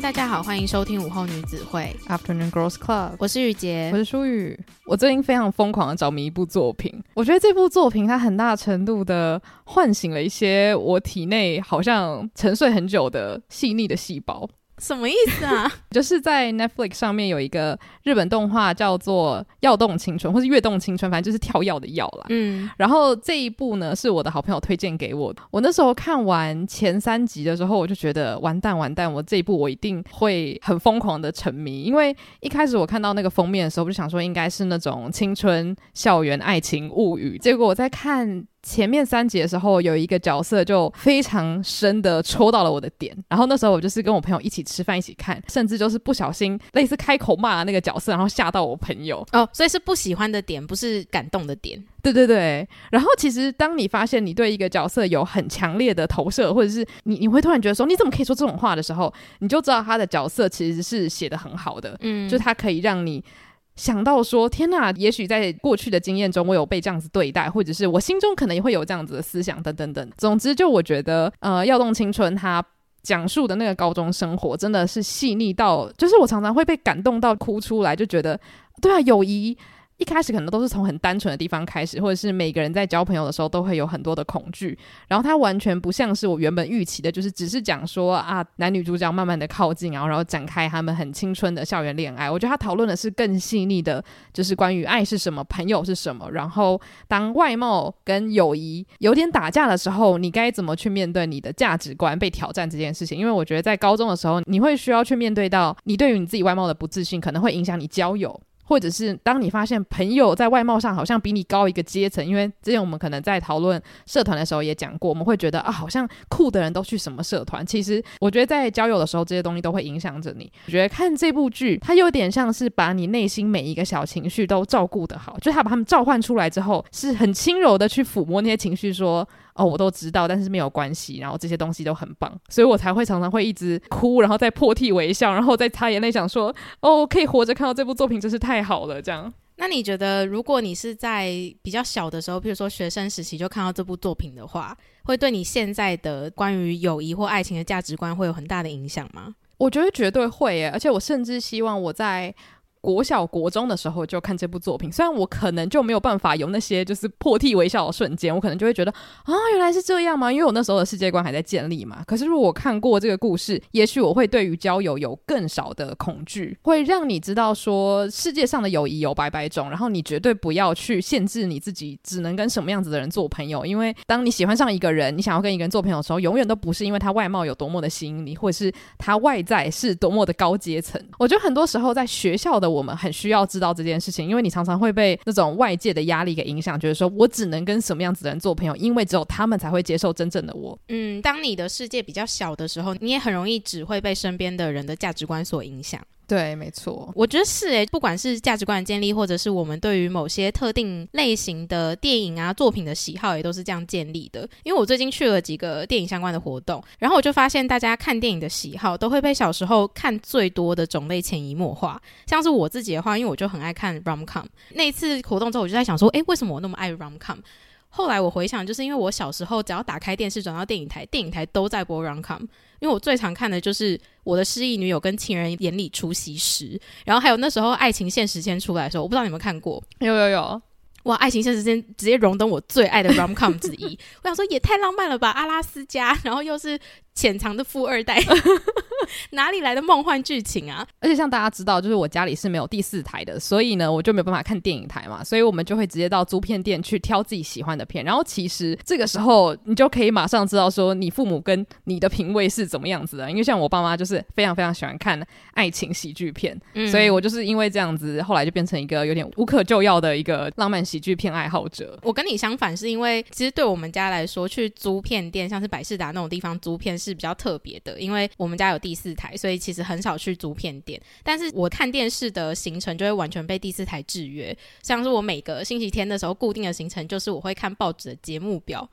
嗨，大家好，欢迎收听午后女子会 Afternoon Girls Club。我是雨洁，我是舒雨。我最近非常疯狂的着迷一部作品，我觉得这部作品它很大程度的唤醒了一些我体内好像沉睡很久的细腻的细胞。什么意思啊？就是在 Netflix 上面有一个日本动画叫做《跃动青春》或是《跃动青春》，反正就是跳跃的跃啦。嗯，然后这一部呢是我的好朋友推荐给我的。我那时候看完前三集的时候，我就觉得完蛋完蛋，我这一部我一定会很疯狂的沉迷。因为一开始我看到那个封面的时候，我就想说应该是那种青春校园爱情物语。结果我在看。前面三集的时候，有一个角色就非常深的戳到了我的点，然后那时候我就是跟我朋友一起吃饭一起看，甚至就是不小心类似开口骂那个角色，然后吓到我朋友哦，所以是不喜欢的点，不是感动的点。对对对，然后其实当你发现你对一个角色有很强烈的投射，或者是你你会突然觉得说你怎么可以说这种话的时候，你就知道他的角色其实是写的很好的，嗯，就他可以让你。想到说，天哪！也许在过去的经验中，我有被这样子对待，或者是我心中可能也会有这样子的思想，等等等。总之，就我觉得，呃，《要动青春》它讲述的那个高中生活，真的是细腻到，就是我常常会被感动到哭出来，就觉得，对啊，友谊。一开始可能都是从很单纯的地方开始，或者是每个人在交朋友的时候都会有很多的恐惧，然后他完全不像是我原本预期的，就是只是讲说啊，男女主角慢慢的靠近，然后然后展开他们很青春的校园恋爱。我觉得他讨论的是更细腻的，就是关于爱是什么，朋友是什么，然后当外貌跟友谊有点打架的时候，你该怎么去面对你的价值观被挑战这件事情？因为我觉得在高中的时候，你会需要去面对到你对于你自己外貌的不自信，可能会影响你交友。或者是当你发现朋友在外貌上好像比你高一个阶层，因为之前我们可能在讨论社团的时候也讲过，我们会觉得啊，好像酷的人都去什么社团。其实我觉得在交友的时候，这些东西都会影响着你。我觉得看这部剧，它有点像是把你内心每一个小情绪都照顾得好，就是他把他们召唤出来之后，是很轻柔的去抚摸那些情绪，说。哦，我都知道，但是没有关系。然后这些东西都很棒，所以我才会常常会一直哭，然后再破涕为笑，然后再擦眼泪，想说：哦，可以活着看到这部作品真是太好了。这样，那你觉得，如果你是在比较小的时候，比如说学生时期就看到这部作品的话，会对你现在的关于友谊或爱情的价值观会有很大的影响吗？我觉得绝对会耶，而且我甚至希望我在。国小、国中的时候就看这部作品，虽然我可能就没有办法有那些就是破涕为笑的瞬间，我可能就会觉得啊，原来是这样吗？因为我那时候的世界观还在建立嘛。可是如果我看过这个故事，也许我会对于交友有更少的恐惧，会让你知道说世界上的友谊有百百种，然后你绝对不要去限制你自己，只能跟什么样子的人做朋友。因为当你喜欢上一个人，你想要跟一个人做朋友的时候，永远都不是因为他外貌有多么的吸引你，或者是他外在是多么的高阶层。我觉得很多时候在学校的。我们很需要知道这件事情，因为你常常会被那种外界的压力给影响，觉得说我只能跟什么样子的人做朋友，因为只有他们才会接受真正的我。嗯，当你的世界比较小的时候，你也很容易只会被身边的人的价值观所影响。对，没错，我觉得是诶，不管是价值观的建立，或者是我们对于某些特定类型的电影啊作品的喜好，也都是这样建立的。因为我最近去了几个电影相关的活动，然后我就发现大家看电影的喜好都会被小时候看最多的种类潜移默化。像是我自己的话，因为我就很爱看 rom-com，那一次活动之后，我就在想说，诶，为什么我那么爱 rom-com？后来我回想，就是因为我小时候只要打开电视转到电影台，电影台都在播 rom-com。因为我最常看的就是《我的失忆女友》跟《情人眼里出西施》，然后还有那时候《爱情现实间》出来的时候，我不知道你们看过？有有有。哇！爱情现实间直接荣登我最爱的 rom-com 之一。我想说也太浪漫了吧，阿拉斯加，然后又是潜藏的富二代，哪里来的梦幻剧情啊？而且像大家知道，就是我家里是没有第四台的，所以呢，我就没有办法看电影台嘛，所以我们就会直接到租片店去挑自己喜欢的片。然后其实这个时候，你就可以马上知道说你父母跟你的品味是怎么样子的。因为像我爸妈就是非常非常喜欢看爱情喜剧片，嗯，所以我就是因为这样子，后来就变成一个有点无可救药的一个浪漫喜剧片爱好者，我跟你相反，是因为其实对我们家来说，去租片店，像是百事达那种地方租片是比较特别的，因为我们家有第第四台，所以其实很少去租片店。但是我看电视的行程就会完全被第四台制约，像是我每个星期天的时候固定的行程就是我会看报纸的节目表。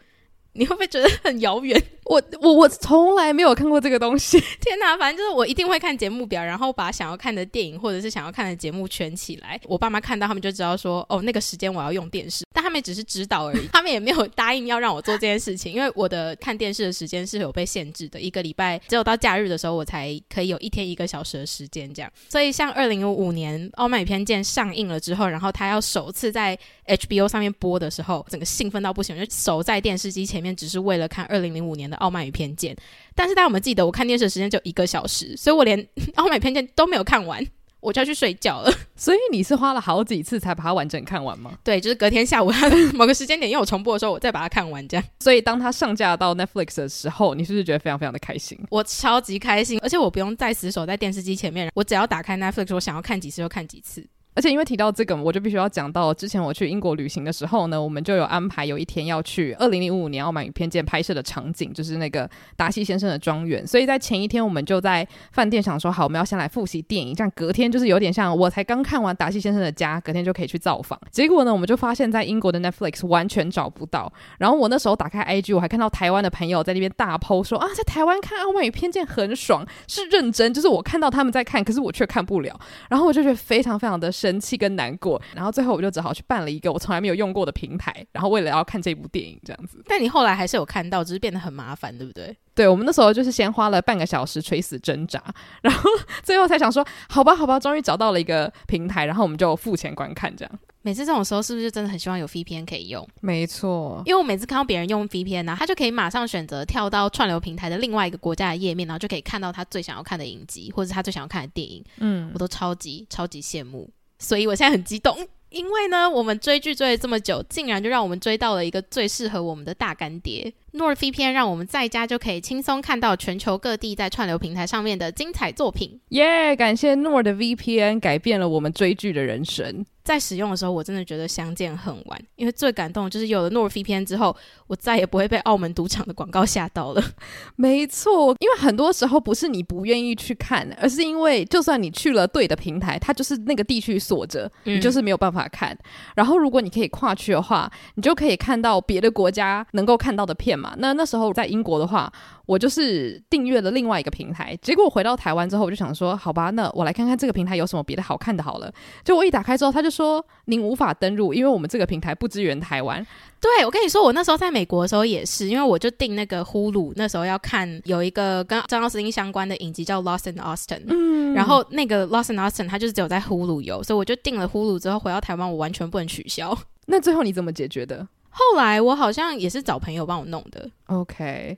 你会不会觉得很遥远？我我我从来没有看过这个东西。天哪，反正就是我一定会看节目表，然后把想要看的电影或者是想要看的节目圈起来。我爸妈看到他们就知道说，哦，那个时间我要用电视，但他们只是指导而已，他们也没有答应要让我做这件事情，因为我的看电视的时间是有被限制的，一个礼拜只有到假日的时候我才可以有一天一个小时的时间这样。所以像二零零五年《傲慢与偏见》上映了之后，然后他要首次在 HBO 上面播的时候，整个兴奋到不行，就守在电视机前面，只是为了看二零零五年的《傲慢与偏见》。但是大家有没有记得，我看电视的时间就一个小时，所以我连《傲慢与偏见》都没有看完，我就要去睡觉了。所以你是花了好几次才把它完整看完吗？对，就是隔天下午 它的某个时间点，因为我重播的时候，我再把它看完这样。所以当它上架到 Netflix 的时候，你是不是觉得非常非常的开心？我超级开心，而且我不用再死守在电视机前面，我只要打开 Netflix，我想要看几次就看几次。而且因为提到这个，我就必须要讲到之前我去英国旅行的时候呢，我们就有安排有一天要去二零零五年《傲慢与偏见》拍摄的场景，就是那个达西先生的庄园。所以在前一天，我们就在饭店想说，好，我们要先来复习电影，这样隔天就是有点像我才刚看完达西先生的家，隔天就可以去造访。结果呢，我们就发现，在英国的 Netflix 完全找不到。然后我那时候打开 IG，我还看到台湾的朋友在那边大 po 说啊，在台湾看《傲慢与偏见》很爽，是认真，就是我看到他们在看，可是我却看不了。然后我就觉得非常非常的生气跟难过。然后最后我就只好去办了一个我从来没有用过的平台，然后为了要看这部电影这样子。但你后来还是有看到，只是变得很麻烦，对不对？对，我们那时候就是先花了半个小时垂死挣扎，然后最后才想说，好吧，好吧，终于找到了一个平台，然后我们就付钱观看这样。每次这种时候是不是就真的很希望有 VPN 可以用？没错，因为我每次看到别人用 VPN 呢、啊，他就可以马上选择跳到串流平台的另外一个国家的页面，然后就可以看到他最想要看的影集，或者是他最想要看的电影。嗯，我都超级超级羡慕，所以我现在很激动。因为呢，我们追剧追了这么久，竟然就让我们追到了一个最适合我们的大干爹。NordVPN 让我们在家就可以轻松看到全球各地在串流平台上面的精彩作品。耶！感谢 NordVPN 改变了我们追剧的人生。在使用的时候，我真的觉得相见恨晚，因为最感动的就是有了 NordVPN 之后，我再也不会被澳门赌场的广告吓到了。没错，因为很多时候不是你不愿意去看，而是因为就算你去了对的平台，它就是那个地区锁着，你就是没有办法看。嗯。然后如果你可以跨区的话，你就可以看到别的国家能够看到的片嘛。那那时候在英国的话，我就是订阅了另外一个平台，结果回到台湾之后，我就想说，好吧，那我来看看这个平台有什么别的好看的。好了，就我一打开之后，他就说您无法登录，因为我们这个平台不支援台湾。对，我跟你说，我那时候在美国的时候也是，因为我就订那个呼噜，那时候要看有一个跟张奥斯汀相关的影集叫《Lost in Austin》，嗯，然后那个《Lost in Austin》它就是只有在呼噜有，所以我就订了呼噜之后回到台湾，我完全不能取消。那最后你怎么解决的？后来我好像也是找朋友帮我弄的。OK。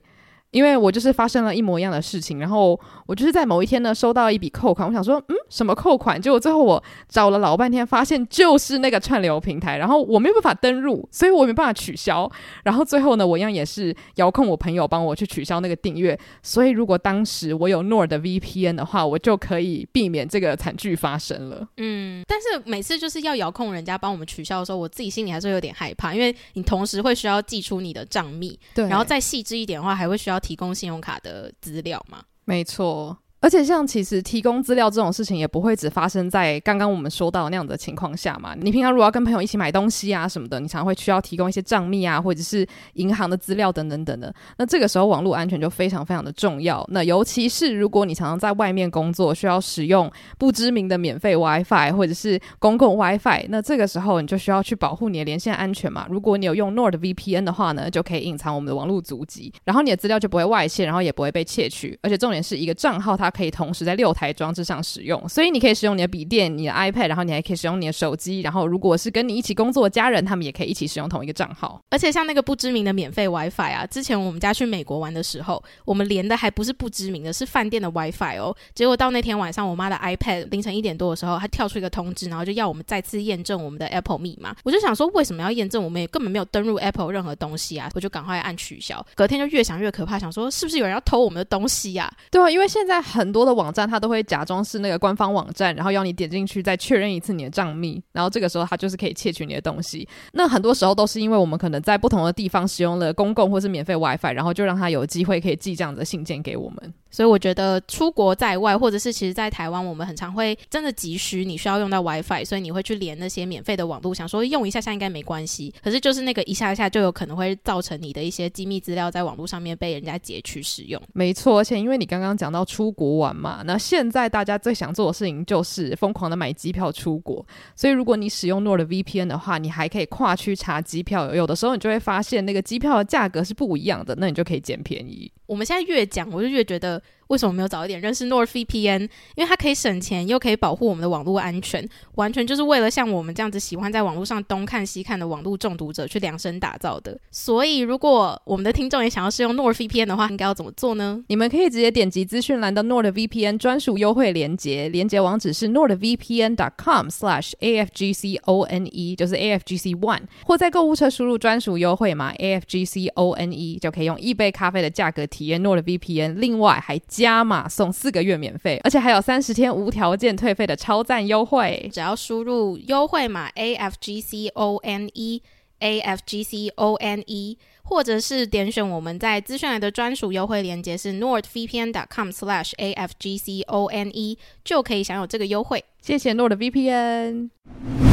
因为我就是发生了一模一样的事情，然后我就是在某一天呢收到一笔扣款，我想说，嗯，什么扣款？结果最后我找了老半天，发现就是那个串流平台，然后我没有办法登入，所以我没办法取消。然后最后呢，我一样也是遥控我朋友帮我去取消那个订阅。所以如果当时我有 Nord 的 VPN 的话，我就可以避免这个惨剧发生了。嗯，但是每次就是要遥控人家帮我们取消的时候，我自己心里还是有点害怕，因为你同时会需要寄出你的账密，对，然后再细致一点的话，还会需要。提供信用卡的资料吗？没错。而且像其实提供资料这种事情也不会只发生在刚刚我们说到那样的情况下嘛。你平常如果要跟朋友一起买东西啊什么的，你常常会需要提供一些账密啊，或者是银行的资料等等等等的。那这个时候网络安全就非常非常的重要。那尤其是如果你常常在外面工作，需要使用不知名的免费 WiFi 或者是公共 WiFi，那这个时候你就需要去保护你的连线安全嘛。如果你有用 NordVPN 的话呢，就可以隐藏我们的网络足迹，然后你的资料就不会外泄，然后也不会被窃取。而且重点是一个账号它。可以同时在六台装置上使用，所以你可以使用你的笔电、你的 iPad，然后你还可以使用你的手机。然后，如果是跟你一起工作的家人，他们也可以一起使用同一个账号。而且，像那个不知名的免费 WiFi 啊，之前我们家去美国玩的时候，我们连的还不是不知名的，是饭店的 WiFi 哦。结果到那天晚上，我妈的 iPad 凌晨一点多的时候，它跳出一个通知，然后就要我们再次验证我们的 Apple 密码。我就想说，为什么要验证？我们也根本没有登入 Apple 任何东西啊！我就赶快按取消。隔天就越想越可怕，想说是不是有人要偷我们的东西呀？对啊，因为现在很很多的网站它都会假装是那个官方网站，然后要你点进去再确认一次你的账密，然后这个时候它就是可以窃取你的东西。那很多时候都是因为我们可能在不同的地方使用了公共或是免费 WiFi，然后就让它有机会可以寄这样的信件给我们。所以我觉得出国在外，或者是其实在台湾，我们很常会真的急需你需要用到 WiFi，所以你会去连那些免费的网络，想说用一下下应该没关系。可是就是那个一下下就有可能会造成你的一些机密资料在网络上面被人家截取使用。没错，而且因为你刚刚讲到出国玩嘛，那现在大家最想做的事情就是疯狂的买机票出国。所以如果你使用 NordVPN 的话，你还可以跨区查机票，有的时候你就会发现那个机票的价格是不一样的，那你就可以捡便宜。我们现在越讲，我就越觉得。为什么没有早一点认识 NordVPN？因为它可以省钱，又可以保护我们的网络安全，完全就是为了像我们这样子喜欢在网络上东看西看的网络中毒者去量身打造的。所以，如果我们的听众也想要试用 NordVPN 的话，应该要怎么做呢？你们可以直接点击资讯栏的 NordVPN 专属优惠链接，链接网址是 nordvpn.com/afgcone，就是 AFGC One，或在购物车输入专属优惠码 AFGCONE，就可以用一杯咖啡的价格体验 NordVPN。另外还加码送四个月免费，而且还有三十天无条件退费的超赞优惠！只要输入优惠码 A F G C O N E A F G C O N E，或者是点选我们在资讯栏的专属优惠链接是 nordvpn.com/slash A F G C O N E，就可以享有这个优惠。谢谢 NordVPN。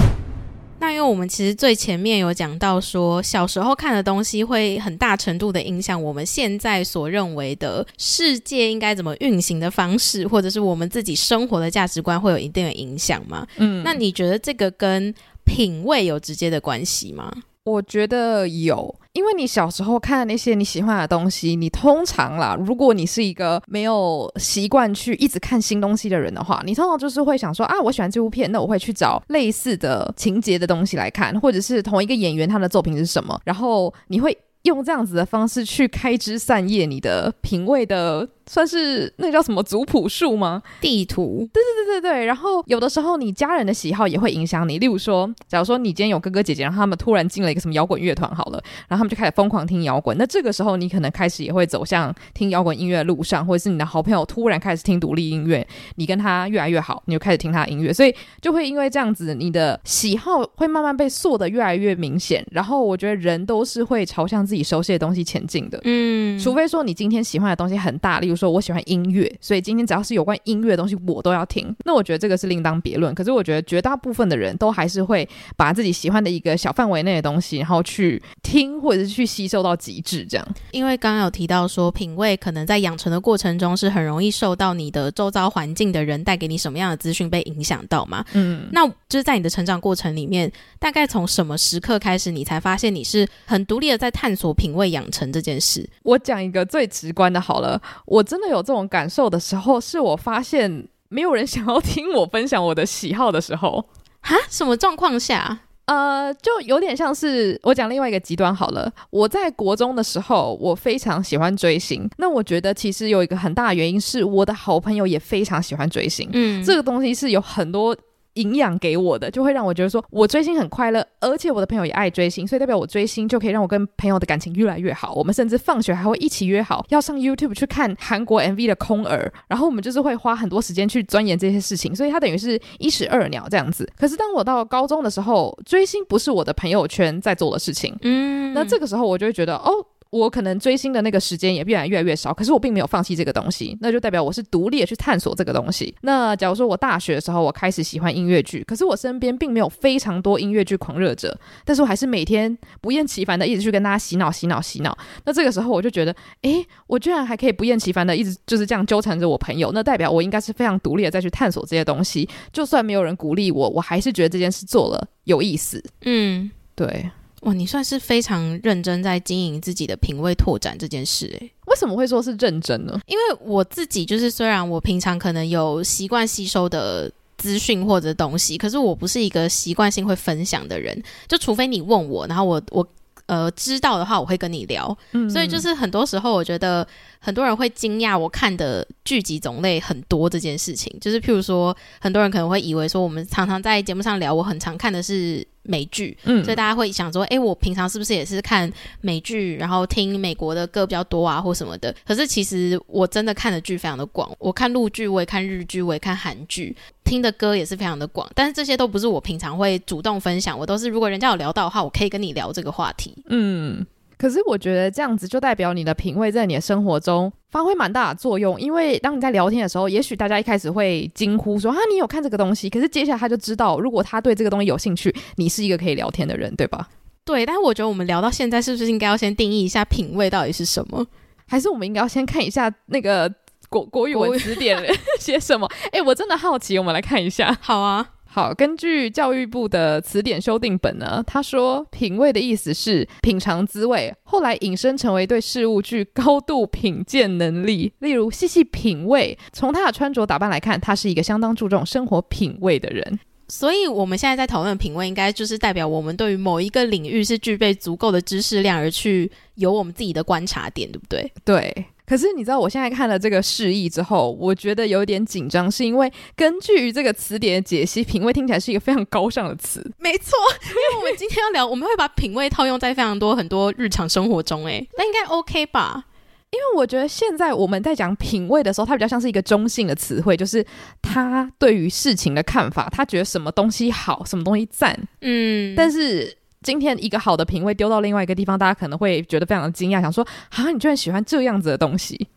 那因为我们其实最前面有讲到说，小时候看的东西会很大程度的影响我们现在所认为的世界应该怎么运行的方式，或者是我们自己生活的价值观会有一定的影响吗？嗯，那你觉得这个跟品味有直接的关系吗？我觉得有，因为你小时候看的那些你喜欢的东西，你通常啦，如果你是一个没有习惯去一直看新东西的人的话，你通常就是会想说啊，我喜欢这部片，那我会去找类似的情节的东西来看，或者是同一个演员他的作品是什么，然后你会用这样子的方式去开枝散叶你的品味的。算是那个叫什么族谱树吗？地图。对对对对对。然后有的时候你家人的喜好也会影响你。例如说，假如说你今天有哥哥姐姐，然后他们突然进了一个什么摇滚乐团，好了，然后他们就开始疯狂听摇滚。那这个时候你可能开始也会走向听摇滚音乐的路上，或者是你的好朋友突然开始听独立音乐，你跟他越来越好，你就开始听他的音乐，所以就会因为这样子，你的喜好会慢慢被塑的越来越明显。然后我觉得人都是会朝向自己熟悉的东西前进的。嗯，除非说你今天喜欢的东西很大，例如。说我喜欢音乐，所以今天只要是有关音乐的东西，我都要听。那我觉得这个是另当别论。可是我觉得绝大部分的人都还是会把自己喜欢的一个小范围内的东西，然后去听或者是去吸收到极致。这样，因为刚刚有提到说，品味可能在养成的过程中是很容易受到你的周遭环境的人带给你什么样的资讯被影响到嘛？嗯，那就是在你的成长过程里面，大概从什么时刻开始，你才发现你是很独立的在探索品味养成这件事？我讲一个最直观的，好了，我。真的有这种感受的时候，是我发现没有人想要听我分享我的喜好的时候。哈？什么状况下？呃，就有点像是我讲另外一个极端好了。我在国中的时候，我非常喜欢追星。那我觉得其实有一个很大的原因是，我的好朋友也非常喜欢追星。嗯，这个东西是有很多。营养给我的，就会让我觉得说，我追星很快乐，而且我的朋友也爱追星，所以代表我追星就可以让我跟朋友的感情越来越好。我们甚至放学还会一起约好要上 YouTube 去看韩国 MV 的空耳，然后我们就是会花很多时间去钻研这些事情，所以它等于是一石二鸟这样子。可是当我到高中的时候，追星不是我的朋友圈在做的事情，嗯，那这个时候我就会觉得，哦。我可能追星的那个时间也越来越来越少，可是我并没有放弃这个东西，那就代表我是独立的去探索这个东西。那假如说我大学的时候我开始喜欢音乐剧，可是我身边并没有非常多音乐剧狂热者，但是我还是每天不厌其烦的一直去跟大家洗脑、洗脑、洗脑。那这个时候我就觉得，诶，我居然还可以不厌其烦的一直就是这样纠缠着我朋友，那代表我应该是非常独立的再去探索这些东西。就算没有人鼓励我，我还是觉得这件事做了有意思。嗯，对。哇，你算是非常认真在经营自己的品味拓展这件事诶，为什么会说是认真呢？因为我自己就是，虽然我平常可能有习惯吸收的资讯或者东西，可是我不是一个习惯性会分享的人。就除非你问我，然后我我呃知道的话，我会跟你聊。嗯，所以就是很多时候，我觉得很多人会惊讶我看的剧集种类很多这件事情。就是譬如说，很多人可能会以为说，我们常常在节目上聊，我很常看的是。美剧，嗯，所以大家会想说，诶，我平常是不是也是看美剧，然后听美国的歌比较多啊，或什么的？可是其实我真的看的剧非常的广，我看陆剧，我也看日剧，我也看韩剧，听的歌也是非常的广。但是这些都不是我平常会主动分享，我都是如果人家有聊到的话，我可以跟你聊这个话题。嗯，可是我觉得这样子就代表你的品味在你的生活中发挥蛮大的作用，因为当你在聊天的时候，也许大家一开始会惊呼说：“啊，你有看这个东西。”可是接下来他就知道，如果他对这个东西有兴趣，你是一个可以聊天的人，对吧？对，但是我觉得我们聊到现在，是不是应该要先定义一下品味到底是什么？还是我们应该要先看一下那个国国语文词典 写什么？哎、欸，我真的好奇，我们来看一下。好啊。好，根据教育部的词典修订本呢，他说品味的意思是品尝滋味，后来引申成为对事物具高度品鉴能力。例如细细品味，从他的穿着打扮来看，他是一个相当注重生活品味的人。所以我们现在在讨论品味，应该就是代表我们对于某一个领域是具备足够的知识量，而去有我们自己的观察点，对不对？对。可是你知道，我现在看了这个释义之后，我觉得有点紧张，是因为根据这个词典的解析，品味听起来是一个非常高尚的词。没错，因为我们今天要聊，我们会把品味套用在非常多很多日常生活中，诶，那应该 OK 吧？因为我觉得现在我们在讲品味的时候，它比较像是一个中性的词汇，就是他对于事情的看法，他觉得什么东西好，什么东西赞，嗯，但是。今天一个好的品味丢到另外一个地方，大家可能会觉得非常的惊讶，想说啊，你居然喜欢这样子的东西？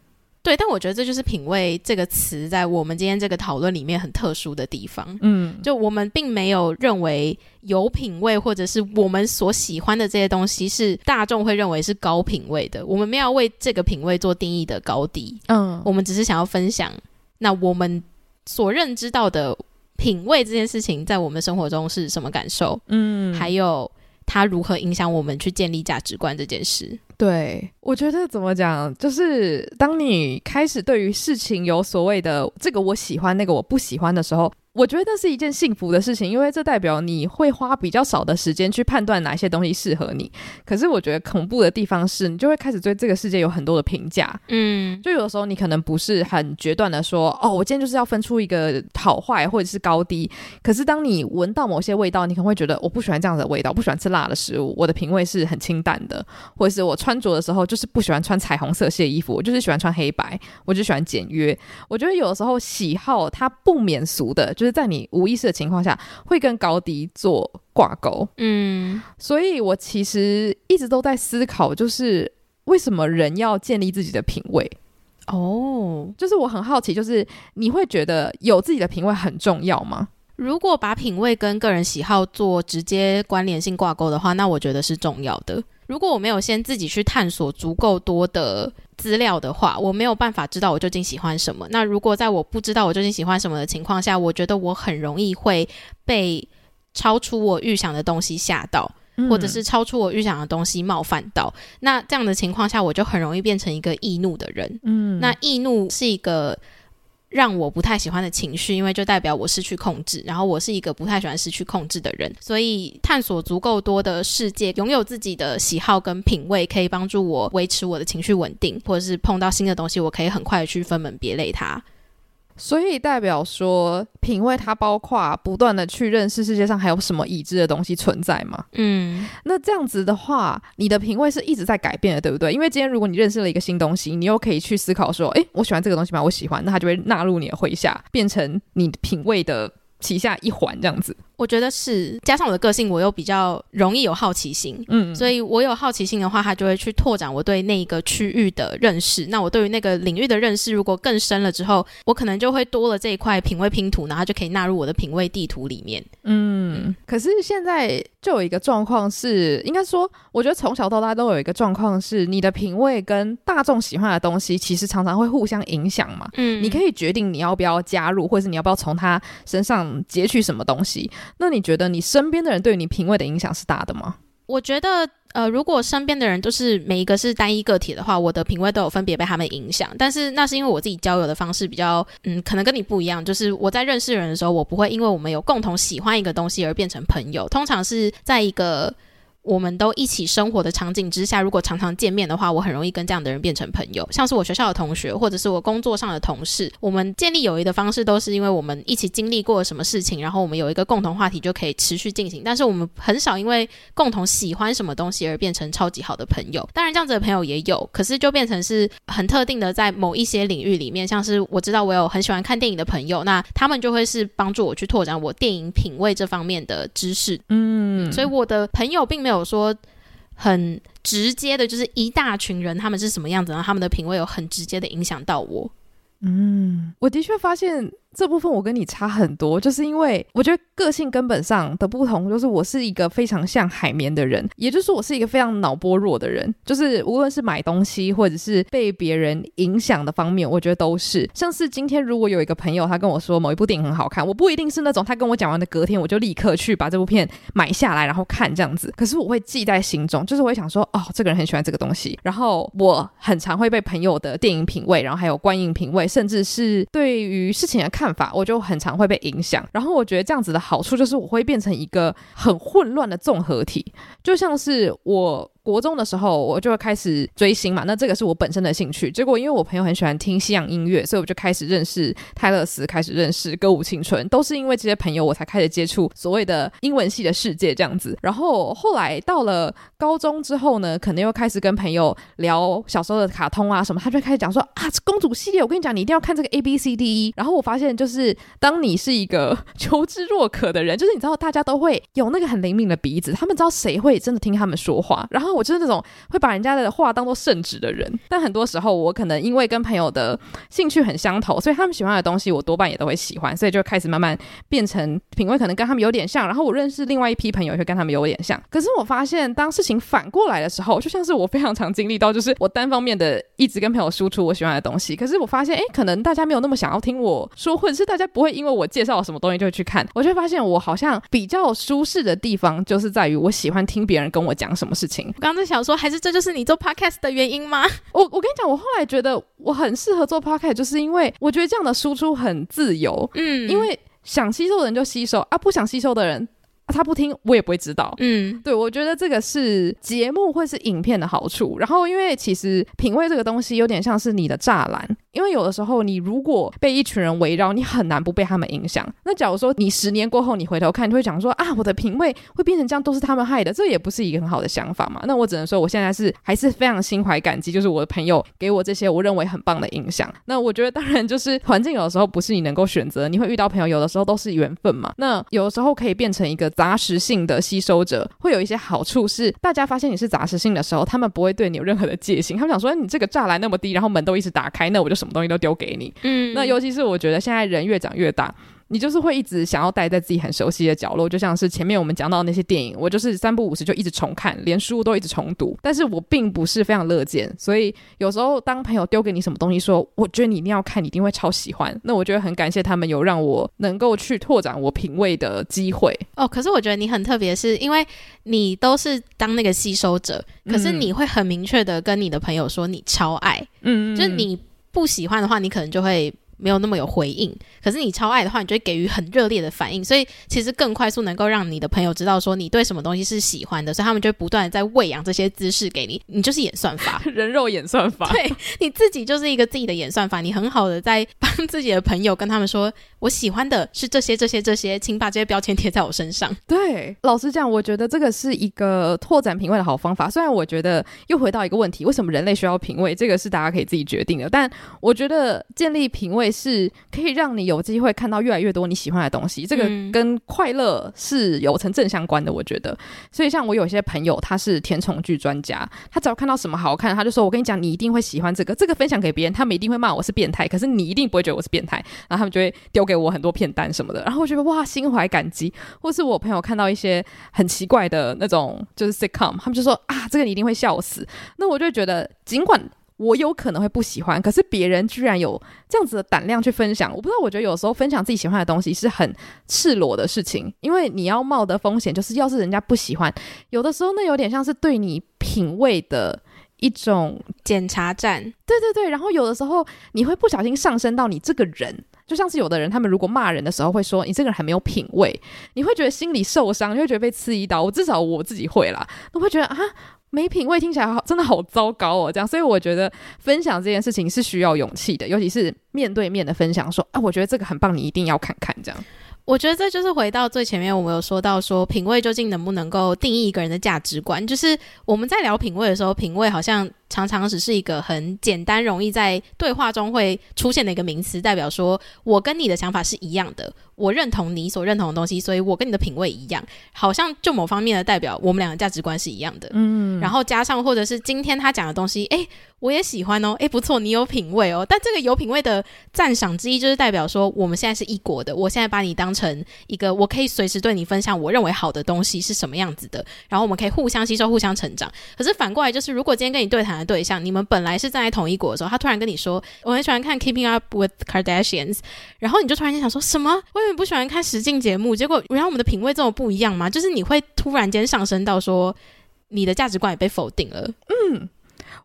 对，但我觉得这就是“品味”这个词在我们今天这个讨论里面很特殊的地方。嗯，就我们并没有认为有品味，或者是我们所喜欢的这些东西是大众会认为是高品味的。我们没有为这个品味做定义的高低。嗯，我们只是想要分享那我们所认知到的品味这件事情在我们生活中是什么感受。嗯，还有。它如何影响我们去建立价值观这件事？对，我觉得怎么讲，就是当你开始对于事情有所谓的这个我喜欢，那个我不喜欢的时候。我觉得那是一件幸福的事情，因为这代表你会花比较少的时间去判断哪些东西适合你。可是我觉得恐怖的地方是，你就会开始对这个世界有很多的评价。嗯，就有的时候你可能不是很决断的说，哦，我今天就是要分出一个好坏或者是高低。可是当你闻到某些味道，你可能会觉得我不喜欢这样的味道，不喜欢吃辣的食物，我的品味是很清淡的，或者是我穿着的时候就是不喜欢穿彩虹色系的衣服，我就是喜欢穿黑白，我就喜欢简约。我觉得有的时候喜好它不免俗的。就是在你无意识的情况下，会跟高低做挂钩。嗯，所以我其实一直都在思考，就是为什么人要建立自己的品味？哦，就是我很好奇，就是你会觉得有自己的品味很重要吗？如果把品味跟个人喜好做直接关联性挂钩的话，那我觉得是重要的。如果我没有先自己去探索足够多的资料的话，我没有办法知道我究竟喜欢什么。那如果在我不知道我究竟喜欢什么的情况下，我觉得我很容易会被超出我预想的东西吓到，嗯，或者是超出我预想的东西冒犯到。那这样的情况下，我就很容易变成一个易怒的人。嗯，那易怒是一个。让我不太喜欢的情绪，因为就代表我失去控制，然后我是一个不太喜欢失去控制的人，所以探索足够多的世界，拥有自己的喜好跟品味，可以帮助我维持我的情绪稳定，或者是碰到新的东西，我可以很快的去分门别类它。所以代表说，品味它包括不断的去认识世界上还有什么已知的东西存在吗？嗯，那这样子的话，你的品味是一直在改变的，对不对？因为今天如果你认识了一个新东西，你又可以去思考说，诶，我喜欢这个东西吗？我喜欢，那它就会纳入你的麾下，变成你品味的旗下一环，这样子。我觉得是，加上我的个性，我又比较容易有好奇心，嗯，所以我有好奇心的话，他就会去拓展我对那个区域的认识。那我对于那个领域的认识，如果更深了之后，我可能就会多了这一块品味拼图，然后就可以纳入我的品味地图里面。嗯，嗯，可是现在就有一个状况是，应该说，我觉得从小到大都有一个状况是，你的品味跟大众喜欢的东西，其实常常会互相影响嘛。嗯，你可以决定你要不要加入，或者是你要不要从他身上截取什么东西。那你觉得你身边的人对你品味的影响是大的吗？我觉得，呃，如果身边的人都是每一个是单一个体的话，我的品味都有分别被他们影响。但是那是因为我自己交友的方式比较，嗯，可能跟你不一样。就是我在认识人的时候，我不会因为我们有共同喜欢一个东西而变成朋友。通常是在一个。我们都一起生活的场景之下，如果常常见面的话，我很容易跟这样的人变成朋友。像是我学校的同学，或者是我工作上的同事，我们建立友谊的方式都是因为我们一起经历过什么事情，然后我们有一个共同话题就可以持续进行。但是我们很少因为共同喜欢什么东西而变成超级好的朋友。当然，这样子的朋友也有，可是就变成是很特定的，在某一些领域里面，像是我知道我有很喜欢看电影的朋友，那他们就会是帮助我去拓展我电影品味这方面的知识。嗯，所以我的朋友并没有有说。很直接的，就是一大群人他们是什么样子，然后他们的品味有很直接的影响到我。嗯，我的确发现。这部分我跟你差很多，就是因为我觉得个性根本上的不同，就是我是一个非常像海绵的人，也就是我是一个非常脑波弱的人，就是无论是买东西或者是被别人影响的方面，我觉得都是。像是今天如果有一个朋友他跟我说某一部电影很好看，我不一定是那种他跟我讲完的隔天我就立刻去把这部片买下来然后看这样子，可是我会记在心中，就是我会想说哦，这个人很喜欢这个东西，然后我很常会被朋友的电影品味，然后还有观影品味，甚至是对于事情的看看法，我就很常会被影响，然后我觉得这样子的好处就是我会变成一个很混乱的综合体，就像是我。国中的时候，我就开始追星嘛。那这个是我本身的兴趣。结果因为我朋友很喜欢听西洋音乐，所以我就开始认识泰勒斯，开始认识歌舞青春，都是因为这些朋友，我才开始接触所谓的英文系的世界这样子。然后后来到了高中之后呢，可能又开始跟朋友聊小时候的卡通啊什么，他就开始讲说啊，公主系列，我跟你讲，你一定要看这个 A B C D E。然后我发现，就是当你是一个求知若渴的人，就是你知道大家都会有那个很灵敏的鼻子，他们知道谁会真的听他们说话，然后。我就是那种会把人家的话当做圣旨的人，但很多时候我可能因为跟朋友的兴趣很相投，所以他们喜欢的东西我多半也都会喜欢，所以就开始慢慢变成品味可能跟他们有点像。然后我认识另外一批朋友，会跟他们有点像。可是我发现，当事情反过来的时候，就像是我非常常经历到，就是我单方面的一直跟朋友输出我喜欢的东西，可是我发现，哎，可能大家没有那么想要听我说，或者是大家不会因为我介绍了什么东西就会去看。我就会发现，我好像比较舒适的地方，就是在于我喜欢听别人跟我讲什么事情。刚刚在想说，还是这就是你做 podcast 的原因吗？我我跟你讲，我后来觉得我很适合做 podcast，就是因为我觉得这样的输出很自由。嗯，因为想吸收的人就吸收啊，不想吸收的人。他不听，我也不会知道。嗯，对，我觉得这个是节目或是影片的好处。然后，因为其实品味这个东西有点像是你的栅栏，因为有的时候你如果被一群人围绕，你很难不被他们影响。那假如说你十年过后你回头看，你会讲说啊，我的品味会变成这样，都是他们害的，这也不是一个很好的想法嘛。那我只能说，我现在是还是非常心怀感激，就是我的朋友给我这些我认为很棒的影响。那我觉得当然就是环境有的时候不是你能够选择，你会遇到朋友，有的时候都是缘分嘛。那有的时候可以变成一个。杂食性的吸收者会有一些好处，是大家发现你是杂食性的时候，他们不会对你有任何的戒心，他们想说你这个栅栏那么低，然后门都一直打开，那我就什么东西都丢给你。嗯，那尤其是我觉得现在人越长越大。你就是会一直想要待在自己很熟悉的角落，就像是前面我们讲到的那些电影，我就是三不五时就一直重看，连书都一直重读。但是我并不是非常乐见，所以有时候当朋友丢给你什么东西说，说我觉得你一定要看，你一定会超喜欢。那我觉得很感谢他们有让我能够去拓展我品味的机会。哦，可是我觉得你很特别，是因为你都是当那个吸收者，可是你会很明确的跟你的朋友说你超爱，嗯，就是你不喜欢的话，你可能就会。没有那么有回应，可是你超爱的话，你就会给予很热烈的反应，所以其实更快速能够让你的朋友知道说你对什么东西是喜欢的，所以他们就会不断的在喂养这些姿势给你，你就是演算法，人肉演算法，对，你自己就是一个自己的演算法，你很好的在帮自己的朋友跟他们说，我喜欢的是这些这些这些，请把这些标签贴在我身上。对，老实讲，我觉得这个是一个拓展品味的好方法。虽然我觉得又回到一个问题，为什么人类需要品味？这个是大家可以自己决定的，但我觉得建立品味。是可以让你有机会看到越来越多你喜欢的东西，这个跟快乐是有成正相关的，我觉得。所以像我有些朋友，他是甜宠剧专家，他只要看到什么好看，他就说：“我跟你讲，你一定会喜欢这个。”这个分享给别人，他们一定会骂我是变态，可是你一定不会觉得我是变态。然后他们就会丢给我很多片单什么的，然后我觉得哇，心怀感激。或是我朋友看到一些很奇怪的那种就是 sitcom，他们就说：“啊，这个你一定会笑死。”那我就觉得，尽管。我有可能会不喜欢，可是别人居然有这样子的胆量去分享，我不知道。我觉得有时候分享自己喜欢的东西是很赤裸的事情，因为你要冒的风险就是，要是人家不喜欢，有的时候那有点像是对你品味的一种检查站。对对对，然后有的时候你会不小心上升到你这个人，就像是有的人他们如果骂人的时候会说你这个人很没有品味，你会觉得心里受伤，你会觉得被刺一刀。我至少我自己会啦，都会觉得啊。没品味听起来好，真的好糟糕哦！这样，所以我觉得分享这件事情是需要勇气的，尤其是面对面的分享，说啊，我觉得这个很棒，你一定要看看。这样，我觉得这就是回到最前面，我们有说到说品味究竟能不能够定义一个人的价值观？就是我们在聊品味的时候，品味好像常常只是一个很简单、容易在对话中会出现的一个名词，代表说我跟你的想法是一样的，我认同你所认同的东西，所以我跟你的品味一样，好像就某方面的代表我们两个价值观是一样的。嗯，然后加上或者是今天他讲的东西，哎，我也喜欢哦，哎，不错，你有品味哦。但这个有品味的赞赏之一，就是代表说我们现在是一国的，我现在把你当成一个，我可以随时对你分享我认为好的东西是什么样子的，然后我们可以互相吸收、互相成长。可是反过来就是，如果今天跟你对谈的对象，你们本来是站在同一国的时候，他突然跟你说，我很喜欢看 Keeping Up with Kardashians，然后你就突然间想说什么？我也不喜欢看实境节目，结果原来我们的品味这么不一样吗？就是你会突然间上升到说，你的价值观也被否定了。嗯，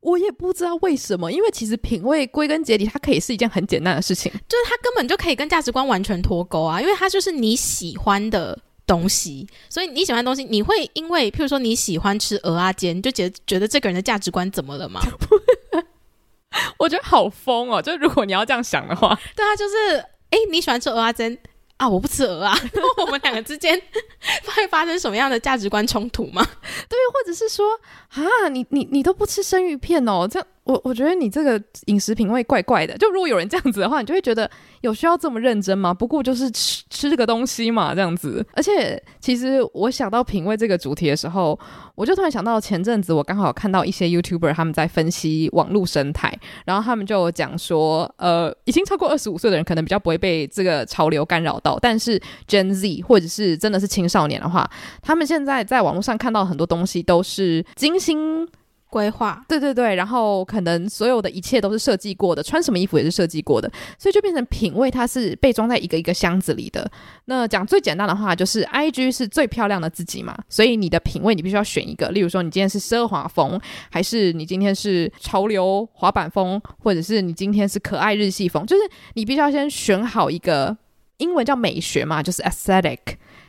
我也不知道为什么，因为其实品味归根结底，它可以是一件很简单的事情，就是它根本就可以跟价值观完全脱钩啊，因为它就是你喜欢的。东西，所以你喜欢的东西，你会因为譬如说你喜欢吃鹅啊煎，就觉得觉得这个人的价值观怎么了吗？我觉得好疯哦！就如果你要这样想的话，对啊，就是哎，你喜欢吃鹅啊煎啊，我不吃鹅啊，我们两个之间 会发生什么样的价值观冲突吗？对，或者是说啊，你你你都不吃生鱼片哦，这样。我我觉得你这个饮食品味怪怪的，就如果有人这样子的话，你就会觉得有需要这么认真吗？不过就是吃吃这个东西嘛，这样子。而且其实我想到品味这个主题的时候，我就突然想到前阵子我刚好看到一些 YouTuber 他们在分析网络生态，然后他们就讲说，呃，已经超过二十五岁的人可能比较不会被这个潮流干扰到，但是 Gen Z 或者是真的是青少年的话，他们现在在网络上看到很多东西都是精心。规划，对对对，然后可能所有的一切都是设计过的，穿什么衣服也是设计过的，所以就变成品味，它是被装在一个一个箱子里的。那讲最简单的话，就是 IG 是最漂亮的自己嘛，所以你的品味你必须要选一个，例如说你今天是奢华风，还是你今天是潮流滑板风，或者是你今天是可爱日系风，就是你必须要先选好一个，英文叫美学嘛，就是 aesthetic。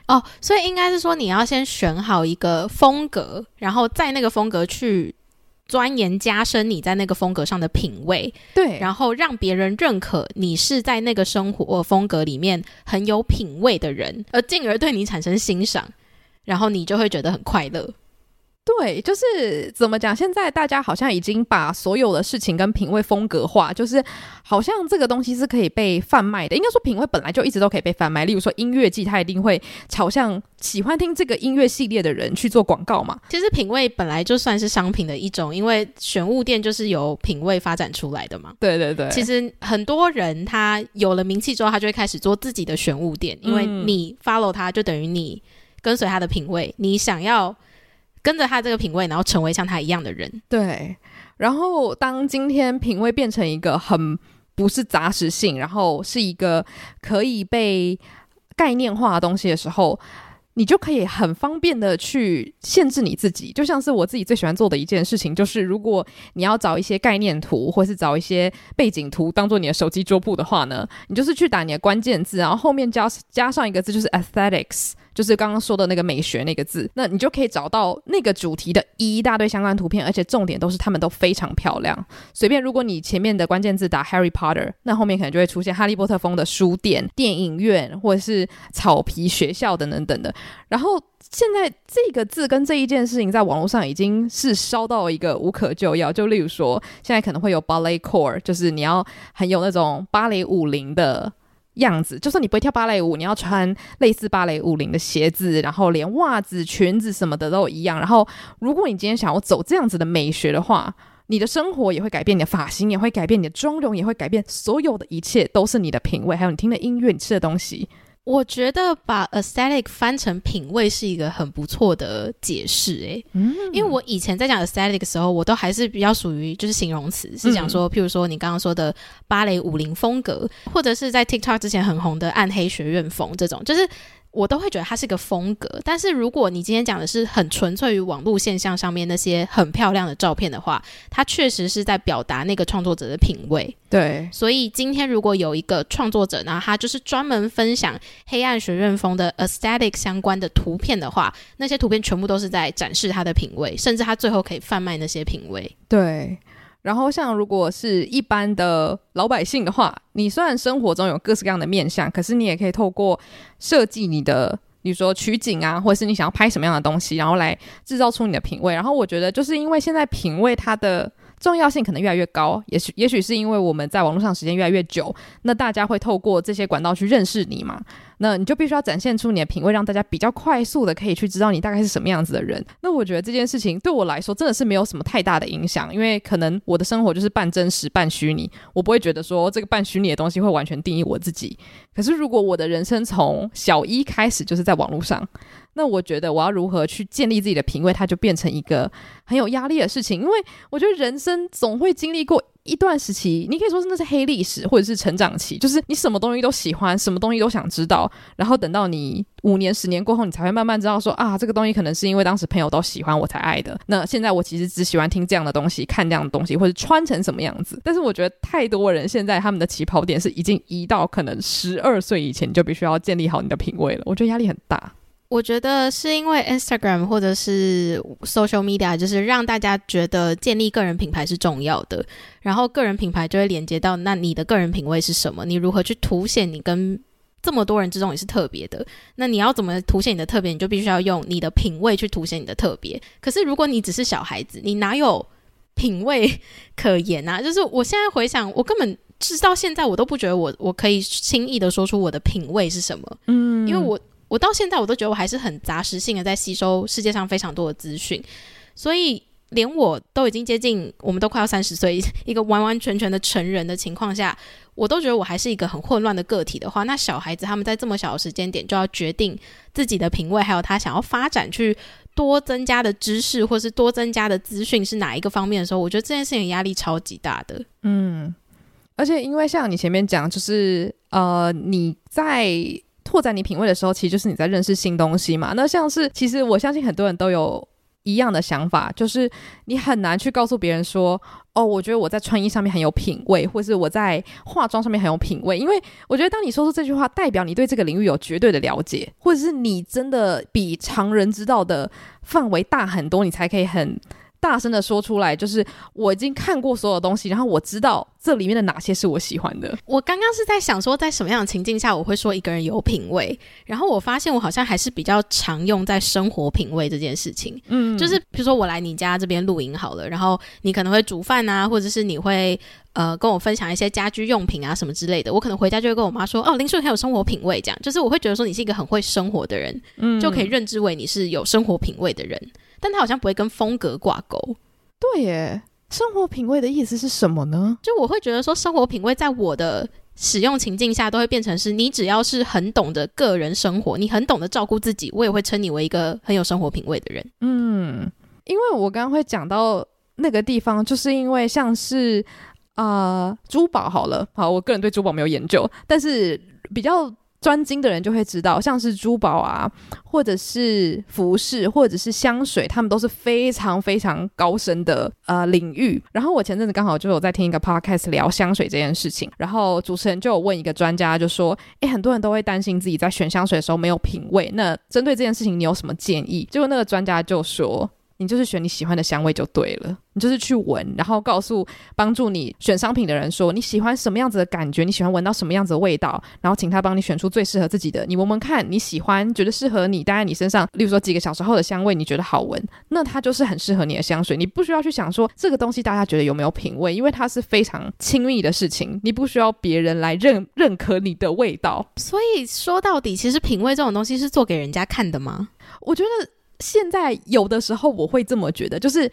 哦，所以应该是说你要先选好一个风格，然后在那个风格去。钻研加深你在那个风格上的品味，对，然后让别人认可你是在那个生活风格里面很有品味的人，而进而对你产生欣赏，然后你就会觉得很快乐。对，就是怎么讲？现在大家好像已经把所有的事情跟品味风格化，就是好像这个东西是可以被贩卖的。应该说，品味本来就一直都可以被贩卖。例如说，音乐季它一定会朝向喜欢听这个音乐系列的人去做广告嘛。其实品味本来就算是商品的一种，因为选物店就是由品味发展出来的嘛。对对对。其实很多人他有了名气之后，他就会开始做自己的选物店，因为你 follow 他就等于你跟随他的品味，你想要。跟着他这个品味，然后成为像他一样的人。对，然后当今天品味变成一个很不是杂食性，然后是一个可以被概念化的东西的时候，你就可以很方便的去限制你自己。就像是我自己最喜欢做的一件事情，就是如果你要找一些概念图，或是找一些背景图当做你的手机桌布的话呢，你就是去打你的关键字，然后后面加加上一个字，就是 aesthetics。就是刚刚说的那个美学那个字，那你就可以找到那个主题的一大堆相关图片，而且重点都是他们都非常漂亮。随便，如果你前面的关键字打 Harry Potter，那后面可能就会出现哈利波特风的书店、电影院，或者是草皮学校等等等的。然后现在这个字跟这一件事情在网络上已经是烧到一个无可救药。就例如说，现在可能会有 Ballet Core，就是你要很有那种芭蕾舞灵的。样子，就算你不会跳芭蕾舞，你要穿类似芭蕾舞领的鞋子，然后连袜子、裙子什么的都一样。然后，如果你今天想要走这样子的美学的话，你的生活也会改变，你的发型也会改变，你的妆容也会改变，所有的一切都是你的品味，还有你听的音乐、你吃的东西。我觉得把 aesthetic 翻成品味是一个很不错的解释，诶，嗯，因为我以前在讲 aesthetic 的时候，我都还是比较属于就是形容词，是讲说，譬如说你刚刚说的芭蕾舞林风格，或者是在 TikTok 之前很红的暗黑学院风这种，就是。我都会觉得它是一个风格，但是如果你今天讲的是很纯粹于网络现象上面那些很漂亮的照片的话，它确实是在表达那个创作者的品味。对，所以今天如果有一个创作者，然后他就是专门分享黑暗学院风的 aesthetic 相关的图片的话，那些图片全部都是在展示他的品味，甚至他最后可以贩卖那些品味。对。然后，像如果是一般的老百姓的话，你虽然生活中有各式各样的面相，可是你也可以透过设计你的，比如说取景啊，或者是你想要拍什么样的东西，然后来制造出你的品味。然后我觉得，就是因为现在品味它的重要性可能越来越高。也许也许是因为我们在网络上时间越来越久，那大家会透过这些管道去认识你嘛。那你就必须要展现出你的品味，让大家比较快速的可以去知道你大概是什么样子的人。那我觉得这件事情对我来说真的是没有什么太大的影响，因为可能我的生活就是半真实半虚拟，我不会觉得说这个半虚拟的东西会完全定义我自己。可是如果我的人生从小一开始就是在网络上，那我觉得我要如何去建立自己的品味，它就变成一个很有压力的事情。因为我觉得人生总会经历过一段时期，你可以说是那是黑历史，或者是成长期，就是你什么东西都喜欢，什么东西都想知道，然后等到你五年、十年过后，你才会慢慢知道说啊，这个东西可能是因为当时朋友都喜欢我才爱的。那现在我其实只喜欢听这样的东西，看这样的东西，或者穿成什么样子。但是我觉得太多人现在他们的起跑点是已经移到可能十二岁以前，你就必须要建立好你的品味了。我觉得压力很大。我觉得是因为 Instagram 或者是 Social Media，就是让大家觉得建立个人品牌是重要的，然后个人品牌就会连接到那你的个人品味是什么？你如何去凸显你跟这么多人之中你是特别的？那你要怎么凸显你的特别？你就必须要用你的品味去凸显你的特别。可是如果你只是小孩子，你哪有品味 可言啊？就是我现在回想，我根本直到现在我都不觉得我我可以轻易的说出我的品味是什么。嗯，因为我。我到现在我都觉得我还是很杂食性的在吸收世界上非常多的资讯，所以连我都已经接近，我们都快要三十岁，一个完完全全的成人的情况下，我都觉得我还是一个很混乱的个体的话，那小孩子他们在这么小的时间点就要决定自己的品味，还有他想要发展去多增加的知识或是多增加的资讯是哪一个方面的时候，我觉得这件事情压力超级大的。嗯，而且因为像你前面讲，就是呃你在。拓展你品味的时候，其实就是你在认识新东西嘛。那像是，其实我相信很多人都有一样的想法，就是你很难去告诉别人说，哦，我觉得我在穿衣上面很有品味，或是我在化妆上面很有品味。因为我觉得，当你说出这句话，代表你对这个领域有绝对的了解，或者是你真的比常人知道的范围大很多，你才可以很。大声的说出来，就是我已经看过所有东西，然后我知道这里面的哪些是我喜欢的。我刚刚是在想说，在什么样的情境下我会说一个人有品味，然后我发现我好像还是比较常用在生活品味这件事情。嗯，就是比如说我来你家这边露营好了，然后你可能会煮饭啊，或者是你会呃跟我分享一些家居用品啊什么之类的。我可能回家就会跟我妈说，哦，林书很有生活品味，这样就是我会觉得说你是一个很会生活的人，嗯，就可以认知为你是有生活品味的人。但他好像不会跟风格挂钩，对耶。生活品味的意思是什么呢？就我会觉得说，生活品味在我的使用情境下，都会变成是你只要是很懂得个人生活，你很懂得照顾自己，我也会称你为一个很有生活品味的人。嗯，因为我刚刚会讲到那个地方，就是因为像是啊、呃、珠宝好了，好，我个人对珠宝没有研究，但是比较。专精的人就会知道，像是珠宝啊，或者是服饰，或者是香水，他们都是非常非常高深的呃领域。然后我前阵子刚好就有在听一个 podcast 聊香水这件事情，然后主持人就有问一个专家，就说：“诶，很多人都会担心自己在选香水的时候没有品味，那针对这件事情，你有什么建议？”结果那个专家就说。你就是选你喜欢的香味就对了，你就是去闻，然后告诉帮助你选商品的人说你喜欢什么样子的感觉，你喜欢闻到什么样子的味道，然后请他帮你选出最适合自己的。你闻闻看，你喜欢，觉得适合你，待在你身上，例如说几个小时后的香味，你觉得好闻，那它就是很适合你的香水。你不需要去想说这个东西大家觉得有没有品味，因为它是非常亲密的事情，你不需要别人来认认可你的味道。所以说到底，其实品味这种东西是做给人家看的吗？我觉得。现在有的时候我会这么觉得，就是